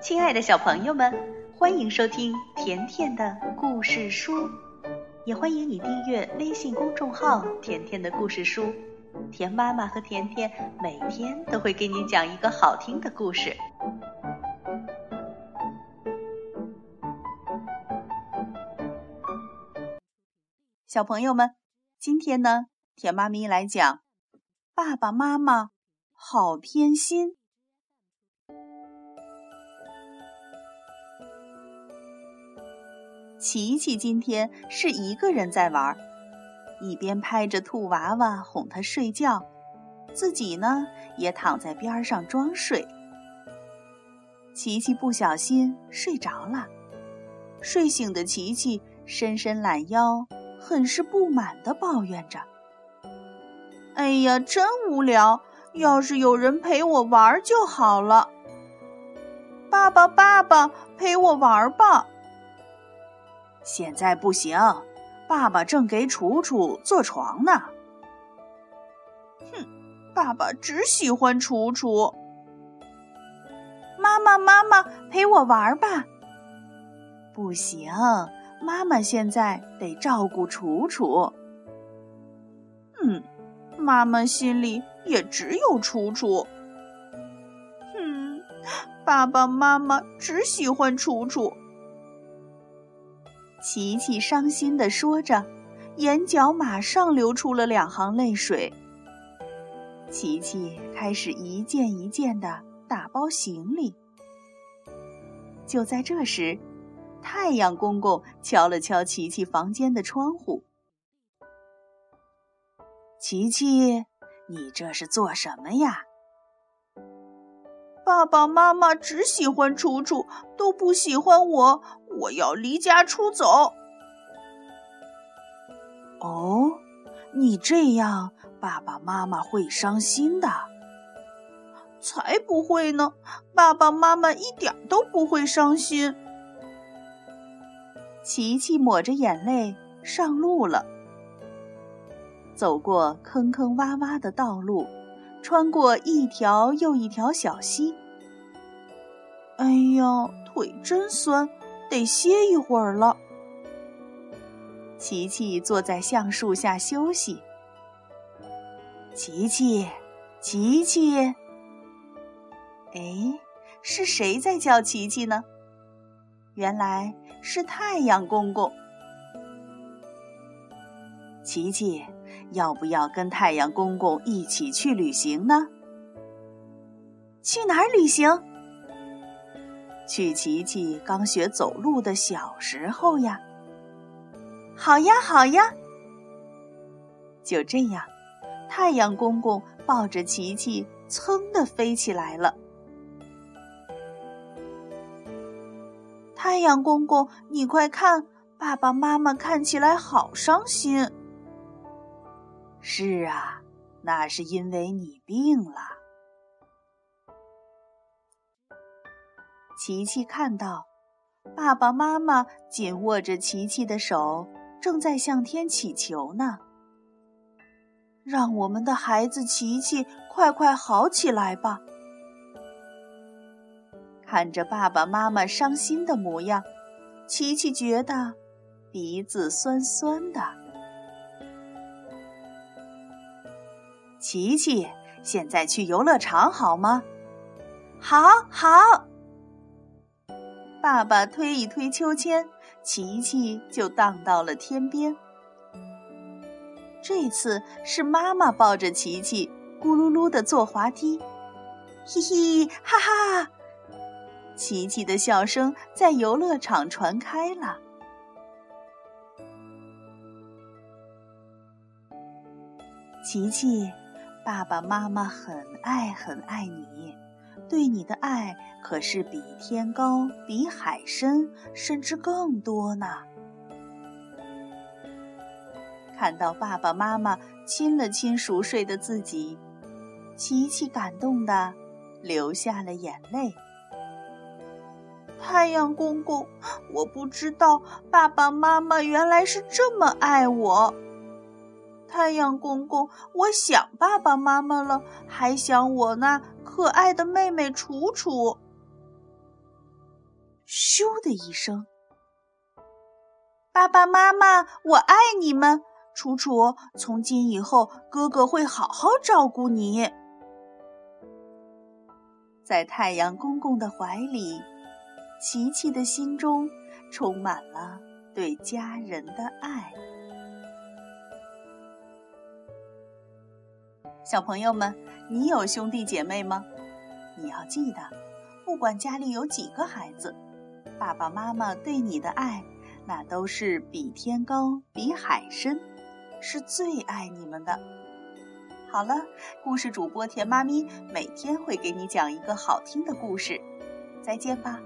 亲爱的小朋友们，欢迎收听甜甜的故事书，也欢迎你订阅微信公众号“甜甜的故事书”。甜妈妈和甜甜每天都会给你讲一个好听的故事。小朋友们，今天呢，甜妈咪来讲爸爸妈妈好偏心。琪琪今天是一个人在玩，一边拍着兔娃娃哄他睡觉，自己呢也躺在边上装睡。琪琪不小心睡着了，睡醒的琪琪伸伸懒腰，很是不满地抱怨着：“哎呀，真无聊！要是有人陪我玩就好了。爸爸，爸爸，陪我玩吧。”现在不行，爸爸正给楚楚做床呢。哼，爸爸只喜欢楚楚。妈妈，妈妈陪我玩吧。不行，妈妈现在得照顾楚楚。嗯，妈妈心里也只有楚楚。哼，爸爸妈妈只喜欢楚楚。琪琪伤心地说着，眼角马上流出了两行泪水。琪琪开始一件一件地打包行李。就在这时，太阳公公敲了敲琪琪房间的窗户：“琪琪，你这是做什么呀？”爸爸妈妈只喜欢楚楚，都不喜欢我。我要离家出走。哦，你这样，爸爸妈妈会伤心的。才不会呢，爸爸妈妈一点都不会伤心。琪琪抹着眼泪上路了，走过坑坑洼洼的道路。穿过一条又一条小溪，哎呀，腿真酸，得歇一会儿了。琪琪坐在橡树下休息。琪琪，琪琪，哎，是谁在叫琪琪呢？原来是太阳公公。琪琪。要不要跟太阳公公一起去旅行呢？去哪儿旅行？去琪琪刚学走路的小时候呀。好呀，好呀。就这样，太阳公公抱着琪琪，噌的飞起来了。太阳公公，你快看，爸爸妈妈看起来好伤心。是啊，那是因为你病了。琪琪看到爸爸妈妈紧握着琪琪的手，正在向天祈求呢。让我们的孩子琪琪快快好起来吧！看着爸爸妈妈伤心的模样，琪琪觉得鼻子酸酸的。琪琪，现在去游乐场好吗？好，好。爸爸推一推秋千，琪琪就荡到了天边。这次是妈妈抱着琪琪，咕噜噜的坐滑梯，嘿嘿，哈哈！琪琪的笑声在游乐场传开了。琪琪。爸爸妈妈很爱很爱你，对你的爱可是比天高、比海深，甚至更多呢。看到爸爸妈妈亲了亲熟睡的自己，琪琪感动的流下了眼泪。太阳公公，我不知道爸爸妈妈原来是这么爱我。太阳公公，我想爸爸妈妈了，还想我那可爱的妹妹楚楚。咻的一声。爸爸妈妈，我爱你们！楚楚，从今以后，哥哥会好好照顾你。在太阳公公的怀里，琪琪的心中充满了对家人的爱。小朋友们，你有兄弟姐妹吗？你要记得，不管家里有几个孩子，爸爸妈妈对你的爱。那都是比天高，比海深，是最爱你们的。好了，故事主播甜妈咪每天会给你讲一个好听的故事，再见吧。